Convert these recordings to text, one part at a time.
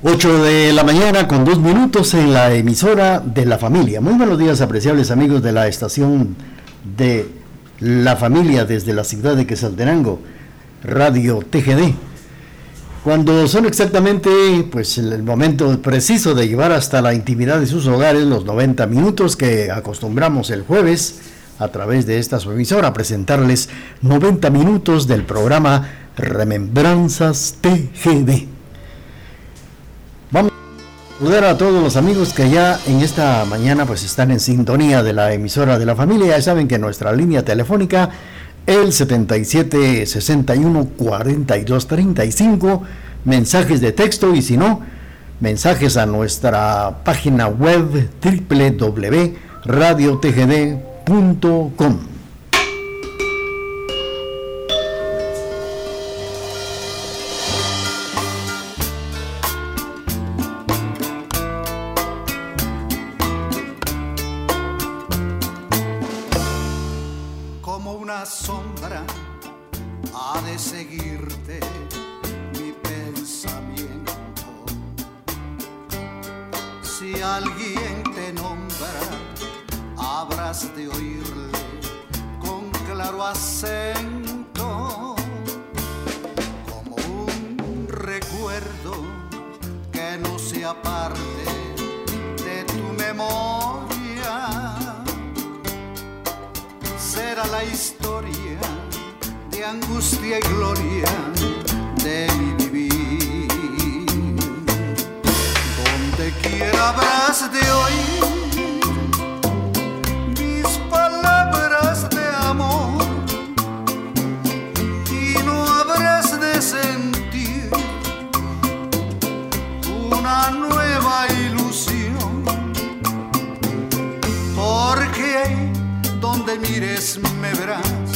8 de la mañana con dos minutos en la emisora de la familia. Muy buenos días, apreciables amigos de la estación de la familia desde la ciudad de Quesaltenango, Radio TGD. Cuando son exactamente pues el momento preciso de llevar hasta la intimidad de sus hogares los 90 minutos que acostumbramos el jueves a través de esta su emisora presentarles 90 minutos del programa Remembranzas TGD. Saludar a todos los amigos que ya en esta mañana pues están en sintonía de la emisora de la familia. Ya saben que nuestra línea telefónica el 77 61 42 35 mensajes de texto y si no mensajes a nuestra página web www.radiotgd.com. sombra ha de seguirte mi pensamiento. Si alguien te nombra, habrás de oírle con claro acento, como un recuerdo que no se aparte de tu memoria. será la historia de angustia y gloria de mi vivir. Donde quiera habrás de hoy mires me verás.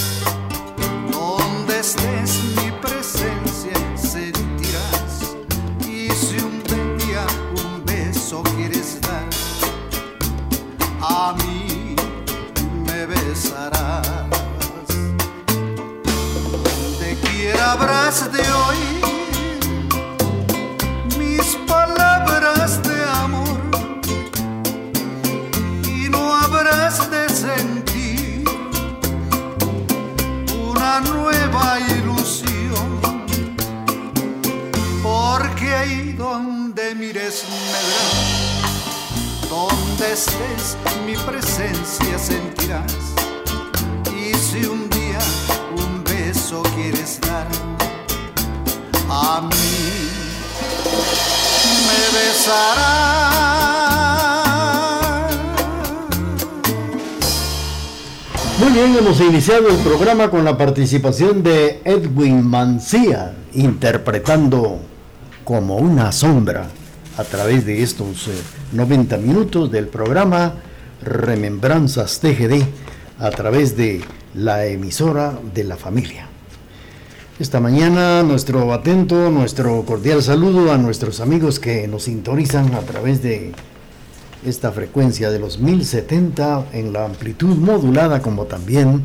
Iniciado el programa con la participación de Edwin Mancía, interpretando como una sombra a través de estos 90 eh, minutos del programa Remembranzas TGD a través de la emisora de la familia. Esta mañana nuestro atento, nuestro cordial saludo a nuestros amigos que nos sintonizan a través de esta frecuencia de los 1070 en la amplitud modulada como también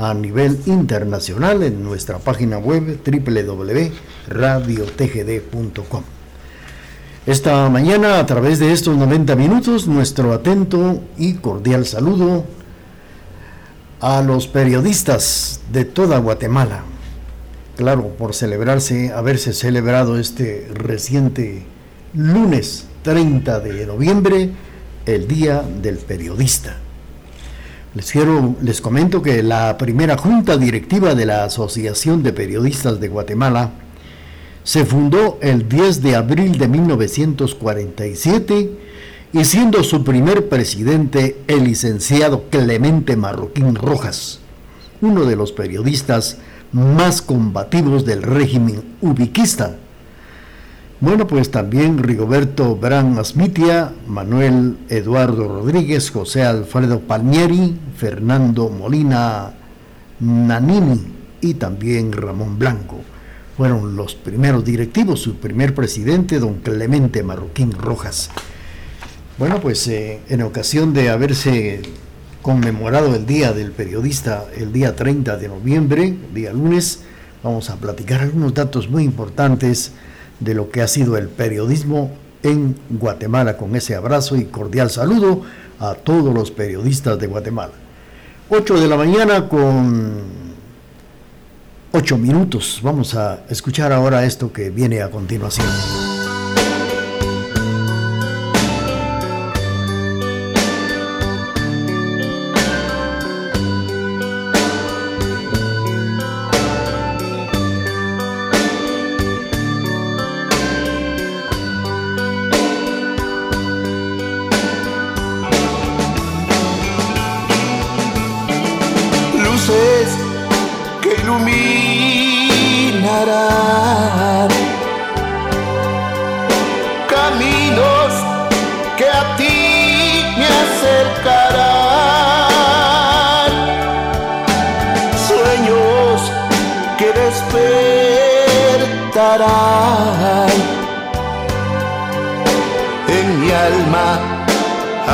a nivel internacional en nuestra página web www.radiotgd.com. Esta mañana a través de estos 90 minutos nuestro atento y cordial saludo a los periodistas de toda Guatemala. Claro, por celebrarse, haberse celebrado este reciente lunes 30 de noviembre, el Día del Periodista. Les, quiero, les comento que la primera junta directiva de la Asociación de Periodistas de Guatemala se fundó el 10 de abril de 1947 y siendo su primer presidente el licenciado Clemente Marroquín Rojas, uno de los periodistas más combativos del régimen ubiquista bueno, pues también Rigoberto Bran Asmitia, Manuel Eduardo Rodríguez, José Alfredo Palmieri, Fernando Molina Nanini y también Ramón Blanco. Fueron los primeros directivos, su primer presidente, don Clemente Marroquín Rojas. Bueno, pues eh, en ocasión de haberse conmemorado el Día del Periodista, el día 30 de noviembre, día lunes, vamos a platicar algunos datos muy importantes de lo que ha sido el periodismo en Guatemala con ese abrazo y cordial saludo a todos los periodistas de Guatemala. 8 de la mañana con 8 minutos. Vamos a escuchar ahora esto que viene a continuación.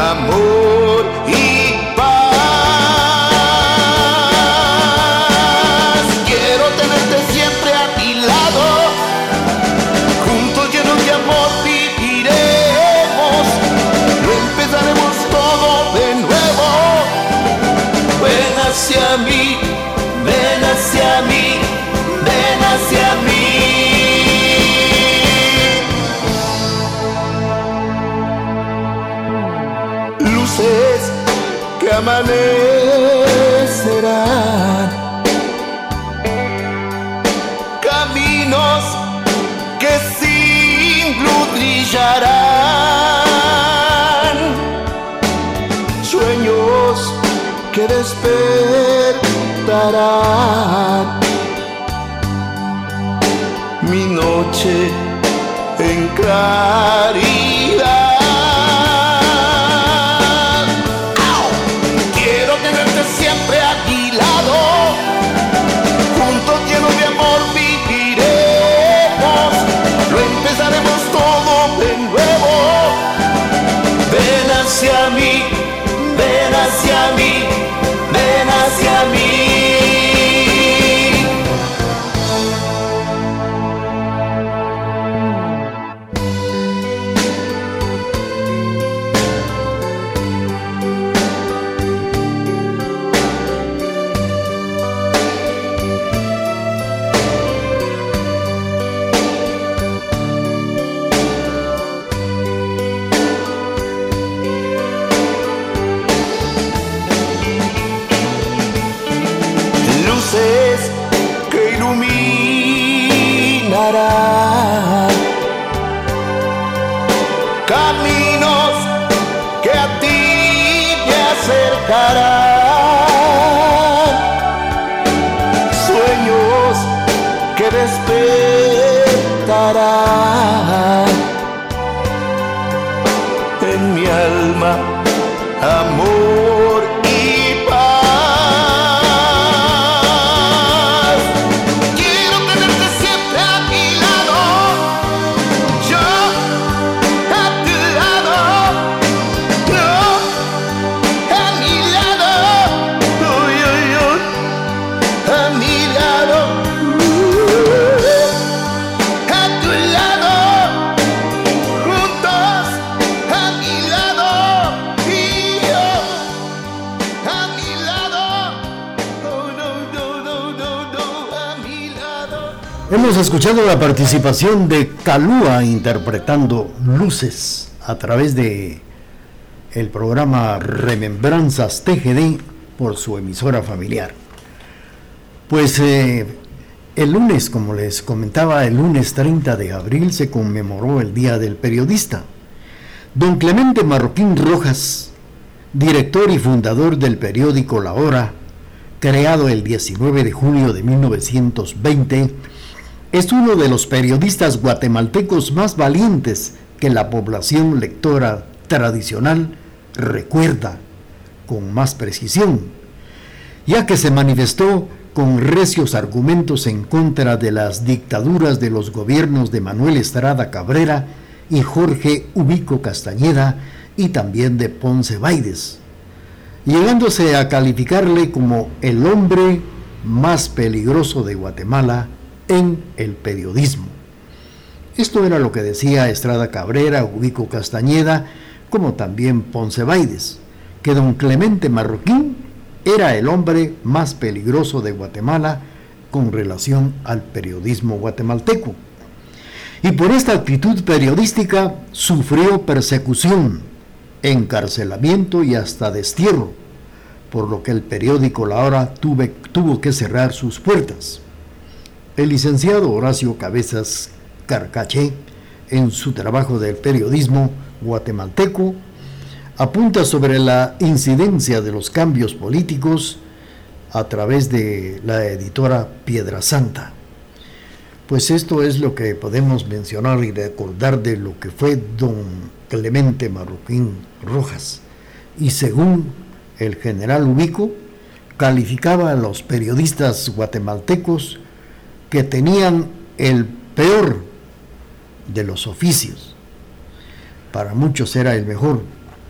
amor. amanecerán caminos que sin luz brillarán, sueños que despertarán. Mi noche en claro. hacia mí, ven hacia mí. Hemos escuchado la participación de Calúa interpretando Luces a través de el programa Remembranzas TGD por su emisora familiar. Pues eh, el lunes, como les comentaba, el lunes 30 de abril se conmemoró el Día del Periodista. Don Clemente Marroquín Rojas, director y fundador del periódico La Hora, creado el 19 de junio de 1920, es uno de los periodistas guatemaltecos más valientes que la población lectora tradicional recuerda con más precisión, ya que se manifestó con recios argumentos en contra de las dictaduras de los gobiernos de Manuel Estrada Cabrera y Jorge Ubico Castañeda y también de Ponce Baides, llegándose a calificarle como el hombre más peligroso de Guatemala en el periodismo. Esto era lo que decía Estrada Cabrera, Ubico Castañeda, como también Ponce Baides, que don Clemente Marroquín era el hombre más peligroso de Guatemala con relación al periodismo guatemalteco. Y por esta actitud periodística sufrió persecución, encarcelamiento y hasta destierro, por lo que el periódico La Hora tuvo que cerrar sus puertas. El licenciado Horacio Cabezas Carcaché, en su trabajo del periodismo guatemalteco, apunta sobre la incidencia de los cambios políticos a través de la editora Piedra Santa. Pues esto es lo que podemos mencionar y recordar de lo que fue don Clemente Marroquín Rojas. Y según el general Ubico, calificaba a los periodistas guatemaltecos que tenían el peor de los oficios. Para muchos era el mejor,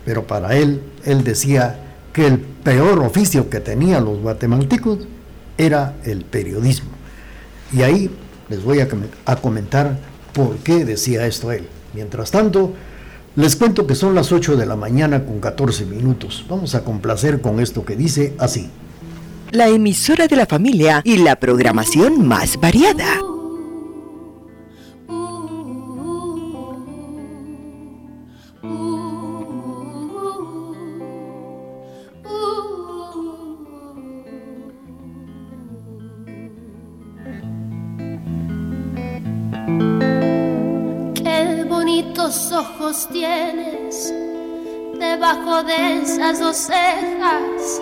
pero para él, él decía que el peor oficio que tenían los guatemaltecos era el periodismo. Y ahí les voy a, a comentar por qué decía esto él. Mientras tanto, les cuento que son las 8 de la mañana con 14 minutos. Vamos a complacer con esto que dice así. La emisora de la familia y la programación más variada. tienes debajo de esas dos cejas,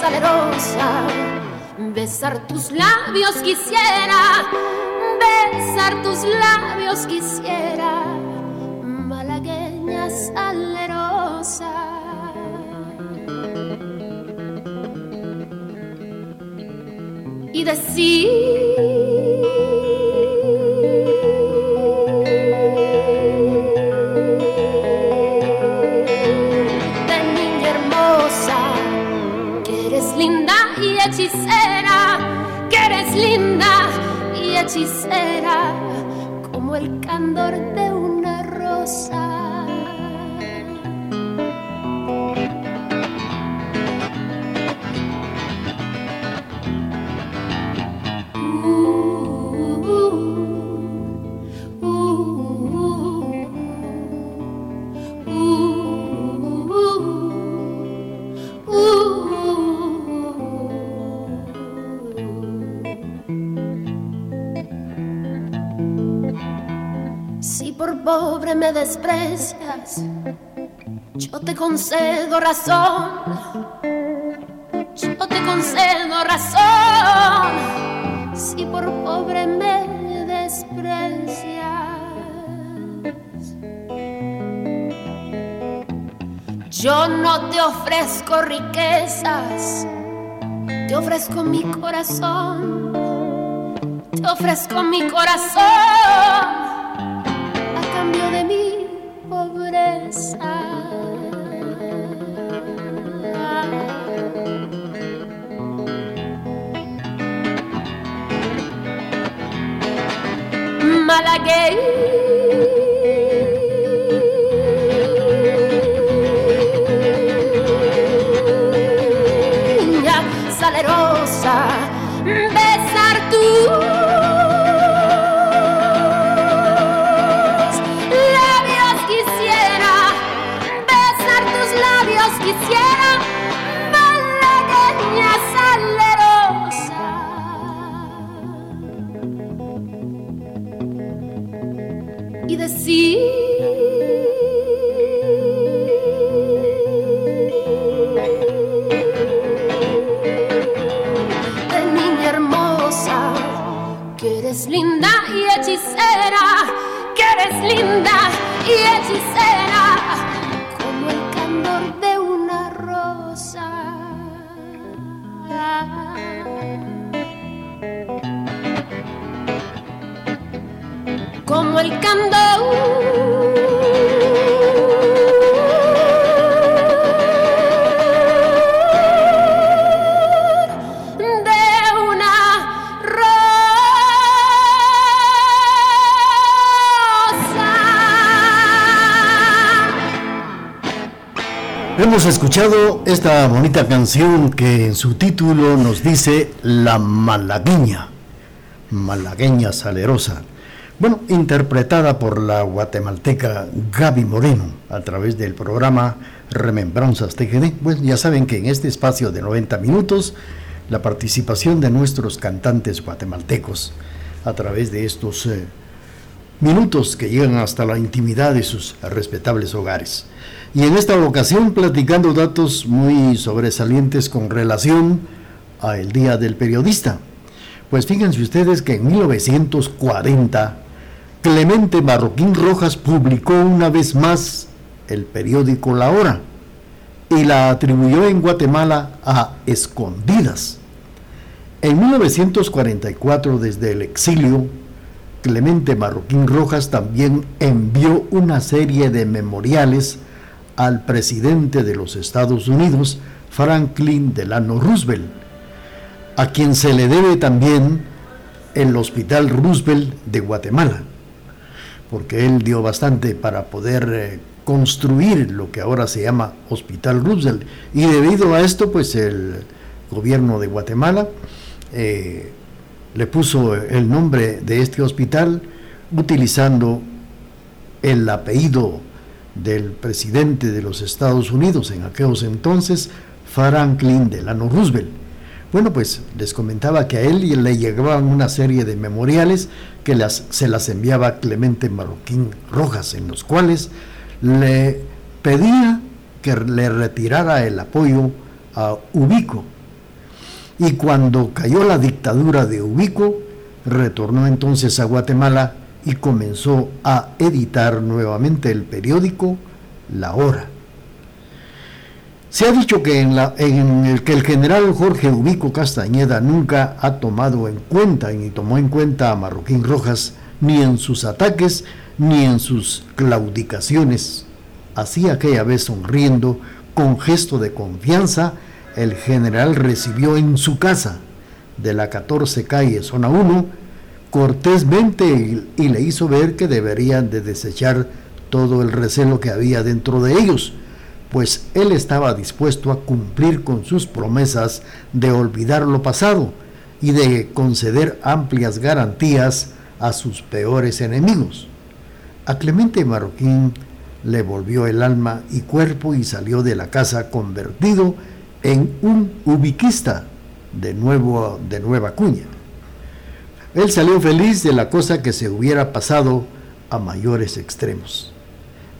salerosa besar tus labios quisiera besar tus labios quisiera malagueña salerosa. Y decir te pobre me desprecias, yo te concedo razón, yo te concedo razón, si por pobre me desprecias. Yo no te ofrezco riquezas, te ofrezco mi corazón, te ofrezco mi corazón escuchado esta bonita canción que en su título nos dice La malagueña, malagueña salerosa. Bueno, interpretada por la guatemalteca Gaby Moreno a través del programa Remembranzas TGD. Pues ya saben que en este espacio de 90 minutos, la participación de nuestros cantantes guatemaltecos a través de estos eh, minutos que llegan hasta la intimidad de sus respetables hogares y en esta ocasión platicando datos muy sobresalientes con relación a el Día del Periodista. Pues fíjense ustedes que en 1940 Clemente Marroquín Rojas publicó una vez más el periódico La Hora y la atribuyó en Guatemala a escondidas. En 1944, desde el exilio, Clemente Marroquín Rojas también envió una serie de memoriales al presidente de los Estados Unidos, Franklin Delano Roosevelt, a quien se le debe también el Hospital Roosevelt de Guatemala, porque él dio bastante para poder eh, construir lo que ahora se llama Hospital Roosevelt. Y debido a esto, pues el gobierno de Guatemala eh, le puso el nombre de este hospital utilizando el apellido del presidente de los Estados Unidos en aquellos entonces, Franklin Delano Roosevelt. Bueno, pues les comentaba que a él le llegaban una serie de memoriales que se las enviaba Clemente Marroquín Rojas, en los cuales le pedía que le retirara el apoyo a Ubico. Y cuando cayó la dictadura de Ubico, retornó entonces a Guatemala y comenzó a editar nuevamente el periódico La Hora. Se ha dicho que, en, el que el general Jorge Ubico Castañeda nunca ha tomado en cuenta ni tomó en cuenta a Marroquín Rojas ni en sus ataques ni en sus claudicaciones. Así aquella vez sonriendo, con gesto de confianza, el general recibió en su casa de la 14 calle, zona 1, cortésmente y, le hizo ver que deberían de desechar todo el recelo que había dentro de ellos, pues él estaba dispuesto a cumplir con sus promesas de olvidar lo pasado y de conceder amplias garantías a sus peores enemigos. A Clemente Marroquín le volvió el alma y cuerpo y salió de la casa convertido en un ubiquista de, nuevo, de nueva cuña. Él salió feliz de la cosa que se hubiera pasado a mayores extremos.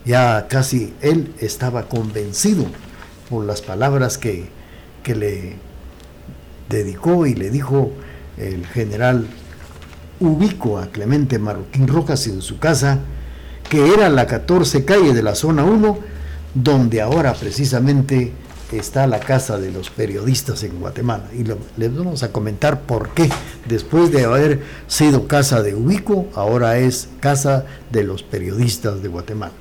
Ya casi él estaba convencido por las palabras que, que le dedicó y le dijo el general Ubico a Clemente Marroquín Rojas en su casa, que era la 14 calle de la zona 1, donde ahora precisamente está la casa de los periodistas en Guatemala. Y les vamos a comentar por qué. Después de haber sido casa de Ubico, ahora es casa de los periodistas de Guatemala.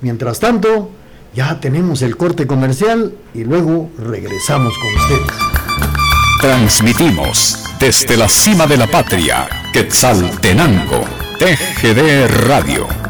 Mientras tanto, ya tenemos el corte comercial y luego regresamos con ustedes. Transmitimos desde la cima de la patria, Quetzaltenango, TGD Radio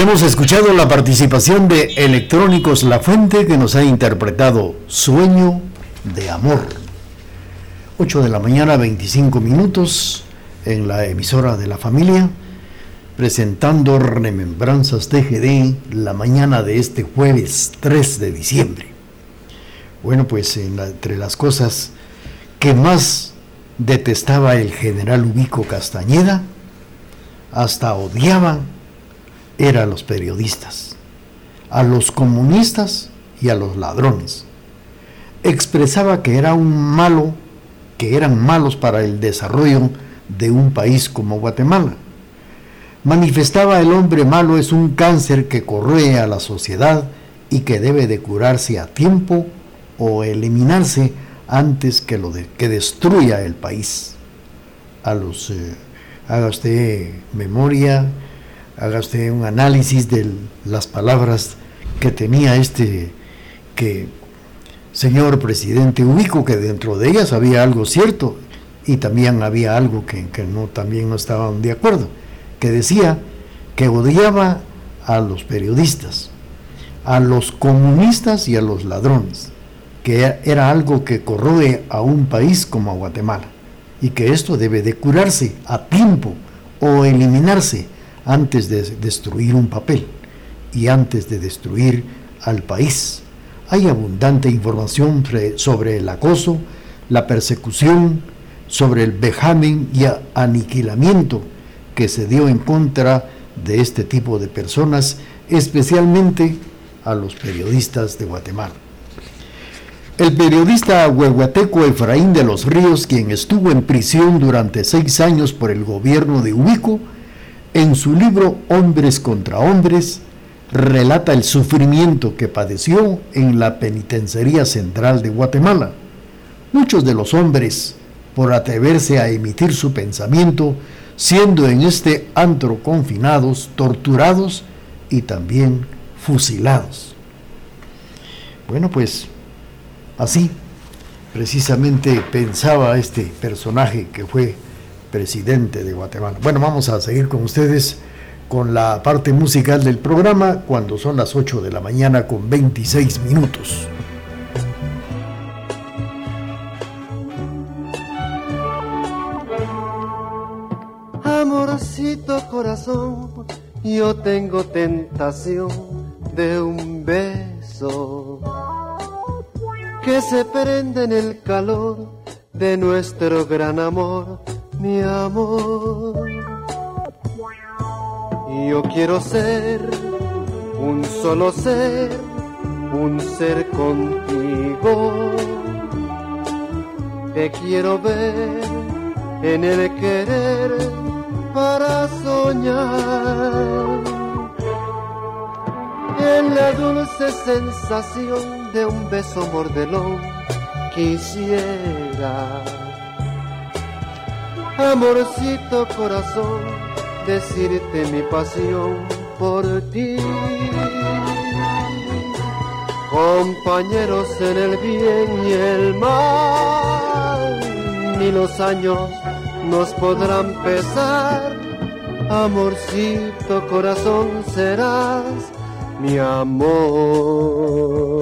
Hemos escuchado la participación de Electrónicos La Fuente que nos ha interpretado Sueño de Amor. 8 de la mañana, 25 minutos en la emisora de la familia, presentando Remembranzas TGD la mañana de este jueves 3 de diciembre. Bueno, pues entre las cosas que más detestaba el general Ubico Castañeda, hasta odiaba era a los periodistas, a los comunistas y a los ladrones. Expresaba que era un malo, que eran malos para el desarrollo de un país como Guatemala. Manifestaba el hombre malo es un cáncer que corroe a la sociedad y que debe de curarse a tiempo o eliminarse antes que lo que destruya el país. A los eh, haga usted memoria haga usted un análisis de las palabras que tenía este que señor presidente ubico que dentro de ellas había algo cierto y también había algo que, no también no estaban de acuerdo que decía que odiaba a los periodistas a los comunistas y a los ladrones que era algo que corroe a un país como a Guatemala y que esto debe de curarse a tiempo o eliminarse antes de destruir un papel y antes de destruir al país. Hay abundante información sobre el acoso, la persecución, sobre el vejamen y aniquilamiento que se dio en contra de este tipo de personas, especialmente a los periodistas de Guatemala. El periodista huehuateco Efraín de los Ríos, quien estuvo en prisión durante seis años por el gobierno de Ubico, en su libro Hombres contra Hombres, relata el sufrimiento que padeció en la Penitenciaría Central de Guatemala. Muchos de los hombres, por atreverse a emitir su pensamiento, siendo en este antro confinados, torturados y también fusilados. Bueno, pues así precisamente pensaba este personaje que fue presidente de Guatemala. Bueno, vamos a seguir con ustedes con la parte musical del programa cuando son las 8 de la mañana con 26 minutos. Amorcito corazón, yo tengo tentación de un beso que se prende en el calor de nuestro gran amor mi amor. Yo quiero ser un solo ser, un ser contigo. Te quiero ver en el querer para soñar. En la dulce sensación de un beso mordelón quisiera amorcito corazón, decirte mi pasión por ti. Compañeros en el bien y el mal, ni los años nos podrán pesar. Amorcito corazón serás mi amor.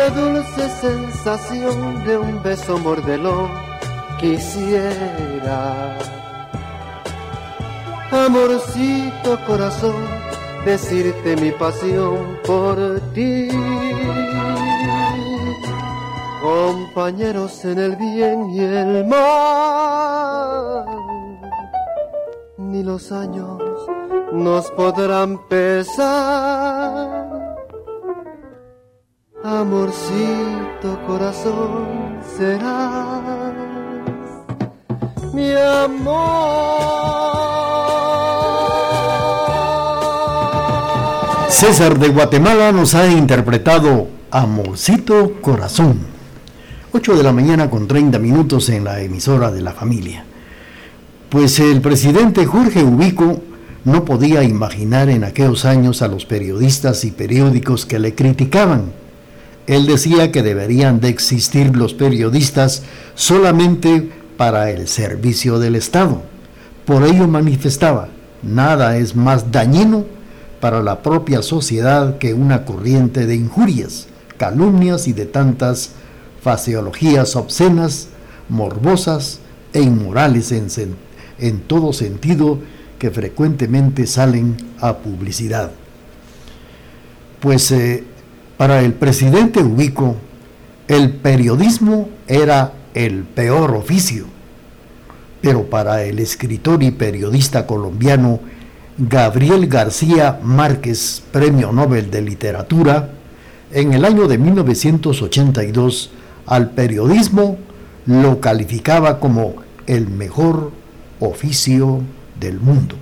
La dulce sensación de un beso mordelón quisiera. Amorcito corazón, decirte mi pasión por ti. Compañeros en el bien y el mal, ni los años nos podrán pesar amorcito corazón serás mi amor. César de Guatemala nos ha interpretado Amorcito Corazón. 8 de la mañana con 30 minutos en la emisora de la familia. Pues el presidente Jorge Ubico no podía imaginar en aquellos años a los periodistas y periódicos que le criticaban Él decía que deberían de existir los periodistas solamente para el servicio del Estado. Por ello manifestaba, nada es más dañino para la propia sociedad que una corriente de injurias, calumnias y de tantas faseologías obscenas, morbosas e inmorales en, en todo sentido que frecuentemente salen a publicidad. Pues eh, para el presidente Ubico, el periodismo era el peor oficio, pero para el escritor y periodista colombiano Gabriel García Márquez, Premio Nobel de Literatura, en el año de 1982 al periodismo lo calificaba como el mejor oficio del mundo.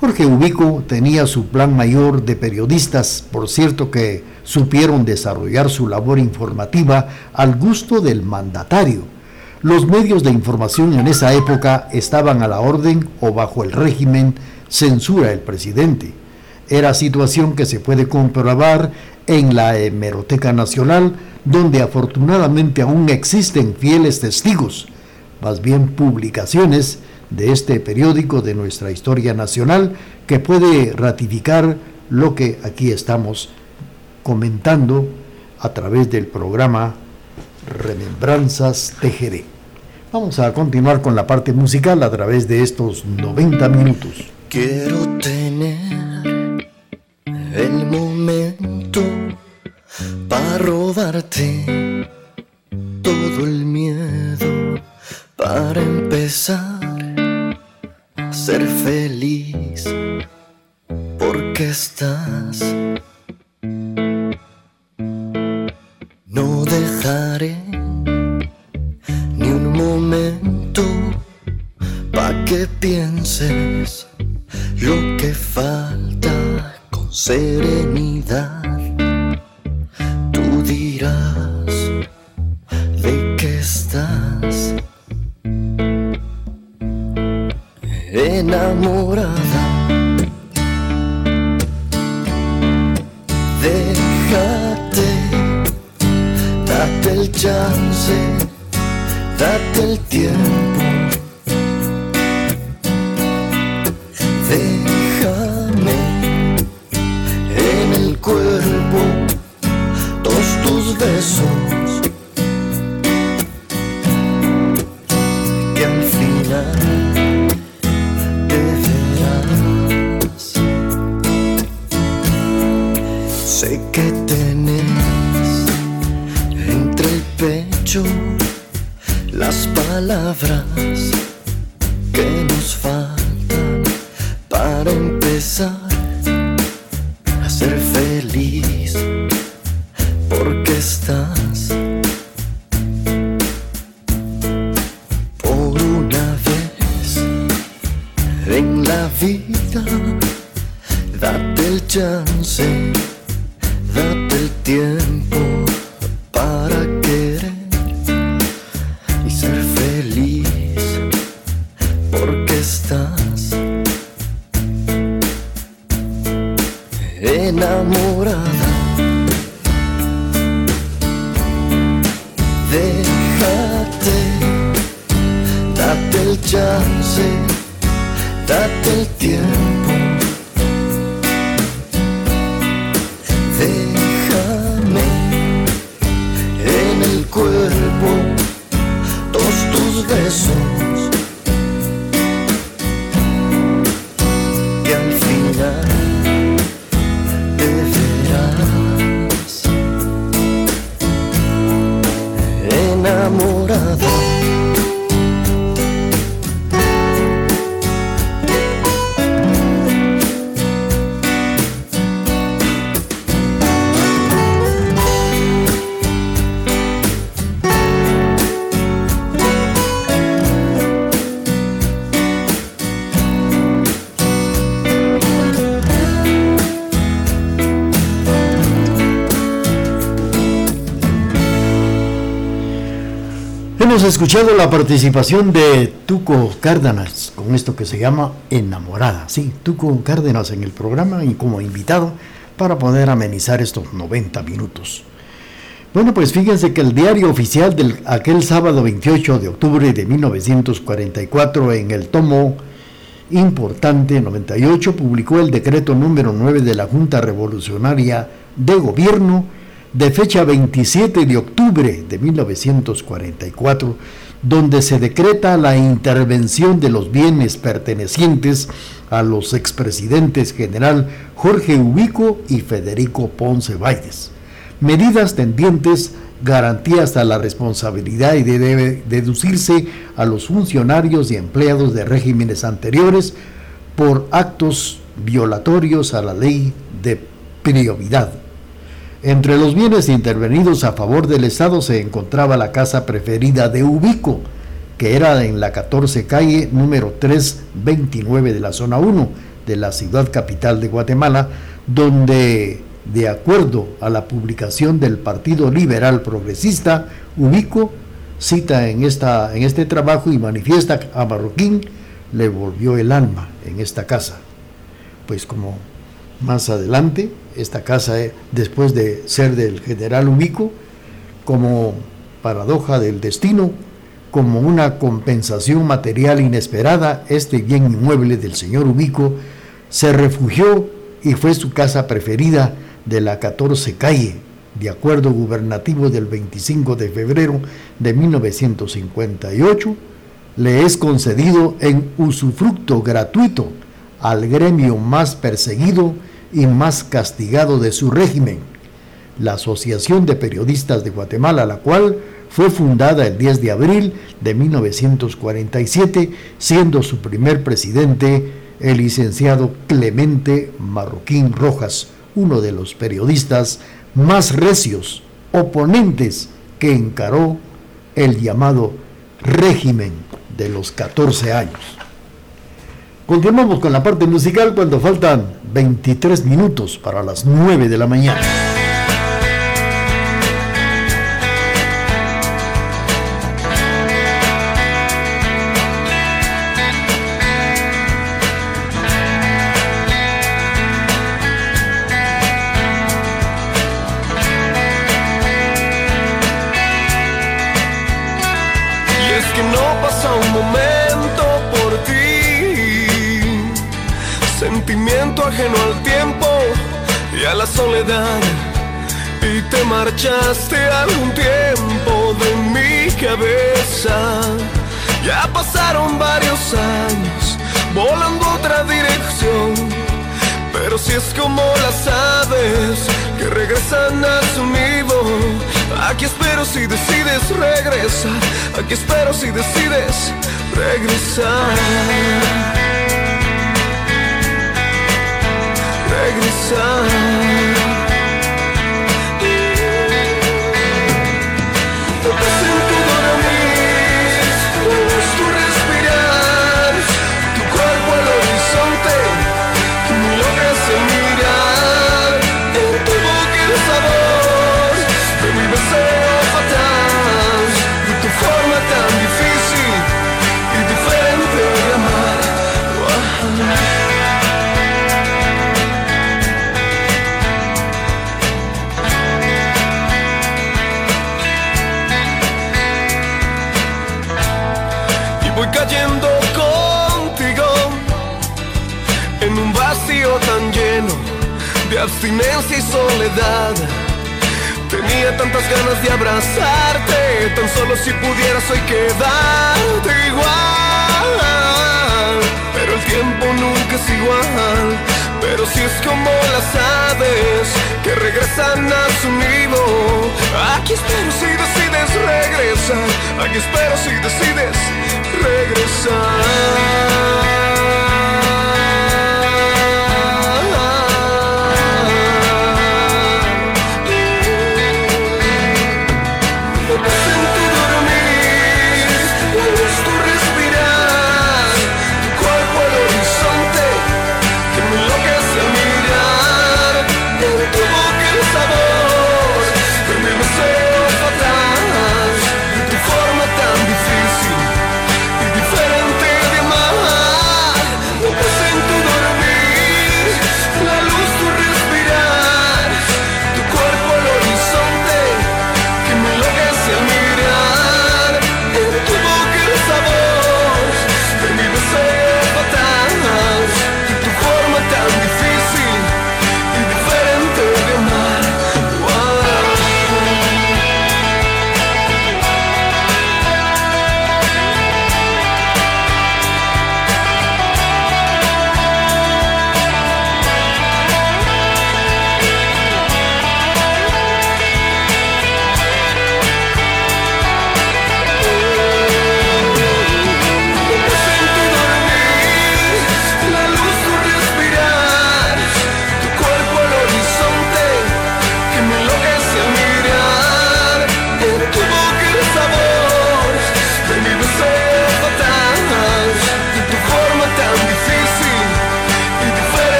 Jorge Ubico tenía su plan mayor de periodistas, por cierto que supieron desarrollar su labor informativa al gusto del mandatario. Los medios de información en esa época estaban a la orden o bajo el régimen censura del presidente. Era situación que se puede comprobar en la Hemeroteca Nacional, donde afortunadamente aún existen fieles testigos, más bien publicaciones de este periódico de nuestra historia nacional que puede ratificar lo que aquí estamos comentando a través del programa Remembranzas TGD. Vamos a continuar con la parte musical a través de estos 90 minutos. Quiero tener el momento para robarte todo el miedo para empezar ser feliz porque estás. No dejaré ser feliz porque estás Hemos escuchado la participación de Tuco Cárdenas con esto que se llama Enamorada. Sí, Tuco Cárdenas en el programa y como invitado para poder amenizar estos 90 minutos. Bueno, pues fíjense que el diario oficial del aquel sábado 28 de octubre de 1944 en el tomo importante 98 publicó el decreto número 9 de la Junta Revolucionaria de Gobierno de fecha 27 de octubre de 1944, donde se decreta la intervención de los bienes pertenecientes a los expresidentes general Jorge Ubico y Federico Ponce Baides medidas tendientes garantías a la responsabilidad y debe deducirse a los funcionarios y empleados de regímenes anteriores por actos violatorios a la ley de prioridad. Entre los bienes intervenidos a favor del Estado se encontraba la casa preferida de Ubico, que era en la 14 calle número 329 de la zona 1 de la ciudad capital de Guatemala, donde de acuerdo a la publicación del Partido Liberal Progresista, Ubico cita en, esta, en este trabajo y manifiesta a Marroquín le volvió el alma en esta casa. Pues como más adelante, esta casa, eh, después de ser del general Ubico, como paradoja del destino, como una compensación material inesperada, este bien inmueble del señor Ubico se refugió y fue su casa preferida de la 14 calle, de acuerdo gubernativo del 25 de febrero de 1958, le es concedido en usufructo gratuito al gremio más perseguido y más castigado de su régimen, la Asociación de Periodistas de Guatemala, la cual fue fundada el 10 de abril de 1947, siendo su primer presidente el licenciado Clemente Marroquín Rojas, uno de los periodistas más recios, oponentes que encaró el llamado régimen de los 14 años. Continuamos con la parte musical cuando faltan 23 minutos para las 9 de la mañana. Te marchaste algún tiempo de mi cabeza. Ya pasaron varios años volando otra dirección, pero si es como las aves que regresan a su nido, aquí espero si decides regresar, aquí espero si decides regresar. regresar. Abstinencia y soledad. Tenía tantas ganas de abrazarte, tan solo si pudieras hoy quedarte igual. Pero el tiempo nunca es igual, pero si es como las aves que regresan a su nido. Aquí espero si decides regresar, aquí espero si decides regresar.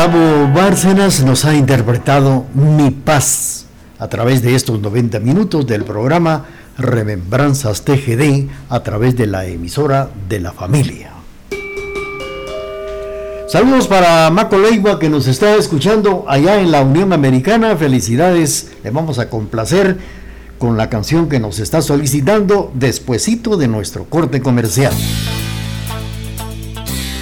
Gustavo Bárcenas nos ha interpretado Mi Paz a través de estos 90 minutos del programa Remembranzas TGD a través de la emisora de la familia. Saludos para Maco Leiva que nos está escuchando allá en la Unión Americana. Felicidades, le vamos a complacer con la canción que nos está solicitando despuesito de nuestro corte comercial.